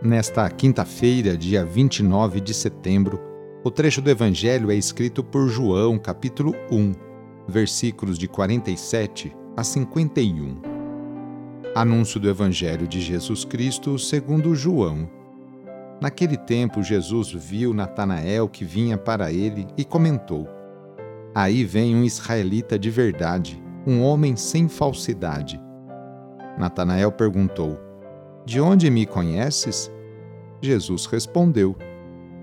Nesta quinta-feira, dia 29 de setembro, o trecho do Evangelho é escrito por João, capítulo 1, versículos de 47 a 51. Anúncio do Evangelho de Jesus Cristo segundo João. Naquele tempo, Jesus viu Natanael que vinha para ele e comentou: Aí vem um israelita de verdade, um homem sem falsidade. Natanael perguntou: de onde me conheces? Jesus respondeu: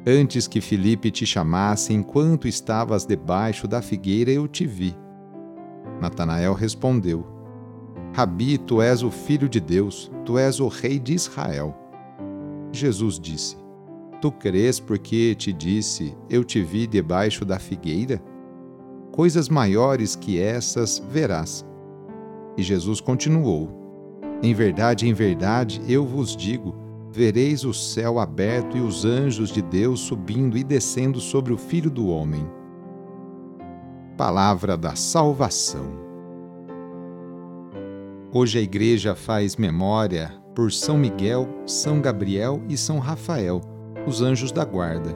Antes que Filipe te chamasse, enquanto estavas debaixo da figueira, eu te vi. Natanael respondeu: Rabi, tu és o filho de Deus, tu és o rei de Israel. Jesus disse: Tu crês porque te disse, eu te vi debaixo da figueira? Coisas maiores que essas verás. E Jesus continuou: em verdade, em verdade, eu vos digo: vereis o céu aberto e os anjos de Deus subindo e descendo sobre o Filho do Homem. Palavra da Salvação. Hoje a Igreja faz memória por São Miguel, São Gabriel e São Rafael, os anjos da guarda.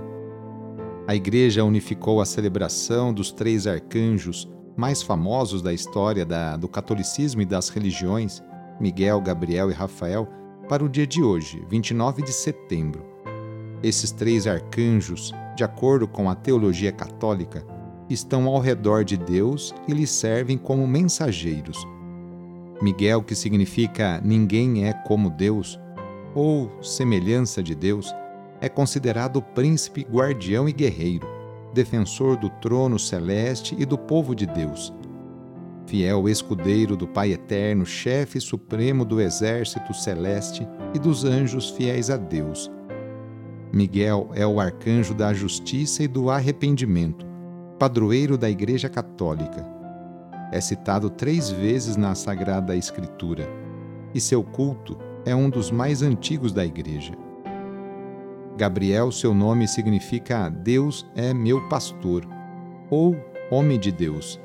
A Igreja unificou a celebração dos três arcanjos mais famosos da história da, do catolicismo e das religiões Miguel, Gabriel e Rafael, para o dia de hoje, 29 de setembro. Esses três arcanjos, de acordo com a teologia católica, estão ao redor de Deus e lhe servem como mensageiros. Miguel, que significa ninguém é como Deus, ou semelhança de Deus, é considerado príncipe guardião e guerreiro, defensor do trono celeste e do povo de Deus fiel escudeiro do Pai Eterno, chefe supremo do exército celeste e dos anjos fiéis a Deus. Miguel é o arcanjo da justiça e do arrependimento, padroeiro da Igreja Católica. É citado três vezes na Sagrada Escritura, e seu culto é um dos mais antigos da Igreja. Gabriel, seu nome significa Deus é meu pastor, ou Homem de Deus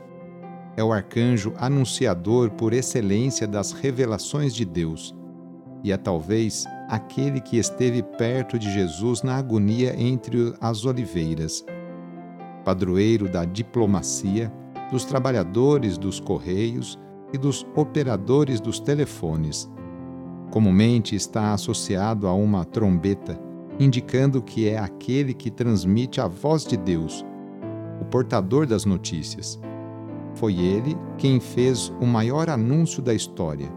é o arcanjo anunciador por excelência das revelações de Deus e é talvez aquele que esteve perto de Jesus na agonia entre as oliveiras. Padroeiro da diplomacia, dos trabalhadores dos correios e dos operadores dos telefones. Comumente está associado a uma trombeta, indicando que é aquele que transmite a voz de Deus, o portador das notícias. Foi ele quem fez o maior anúncio da história,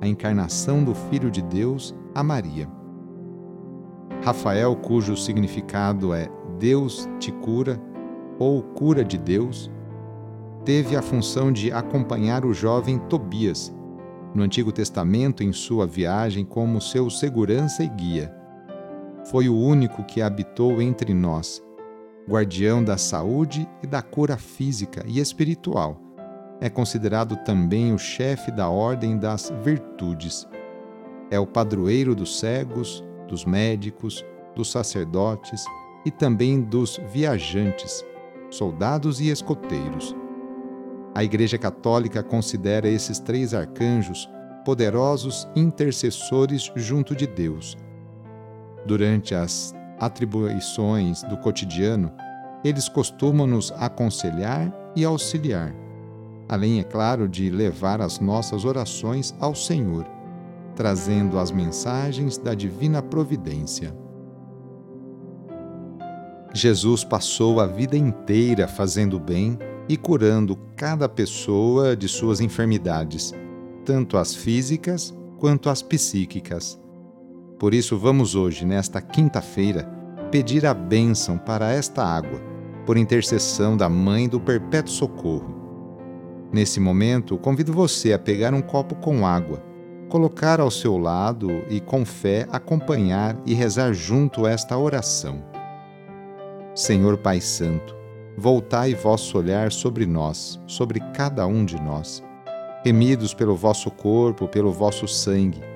a encarnação do Filho de Deus a Maria. Rafael, cujo significado é Deus te cura ou cura de Deus, teve a função de acompanhar o jovem Tobias no Antigo Testamento em sua viagem como seu segurança e guia. Foi o único que habitou entre nós guardião da saúde e da cura física e espiritual. É considerado também o chefe da ordem das virtudes. É o padroeiro dos cegos, dos médicos, dos sacerdotes e também dos viajantes, soldados e escoteiros. A Igreja Católica considera esses três arcanjos poderosos intercessores junto de Deus. Durante as atribuições do cotidiano, eles costumam nos aconselhar e auxiliar, além, é claro, de levar as nossas orações ao Senhor, trazendo as mensagens da divina providência. Jesus passou a vida inteira fazendo bem e curando cada pessoa de suas enfermidades, tanto as físicas quanto as psíquicas. Por isso, vamos hoje, nesta quinta-feira, pedir a bênção para esta água, por intercessão da Mãe do Perpétuo Socorro. Nesse momento, convido você a pegar um copo com água, colocar ao seu lado e, com fé, acompanhar e rezar junto esta oração. Senhor Pai Santo, voltai vosso olhar sobre nós, sobre cada um de nós, remidos pelo vosso corpo, pelo vosso sangue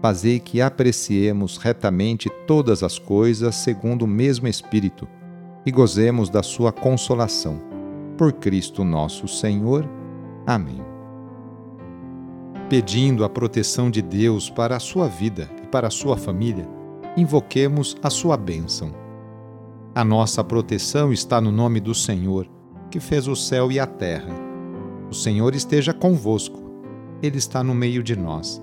fazei que apreciemos retamente todas as coisas segundo o mesmo Espírito e gozemos da sua consolação. Por Cristo nosso Senhor. Amém. Pedindo a proteção de Deus para a sua vida e para a sua família, invoquemos a sua bênção. A nossa proteção está no nome do Senhor que fez o céu e a terra. O Senhor esteja convosco, Ele está no meio de nós.